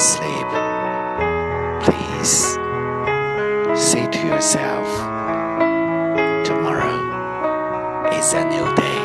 asleep, please say to yourself, tomorrow is a new day.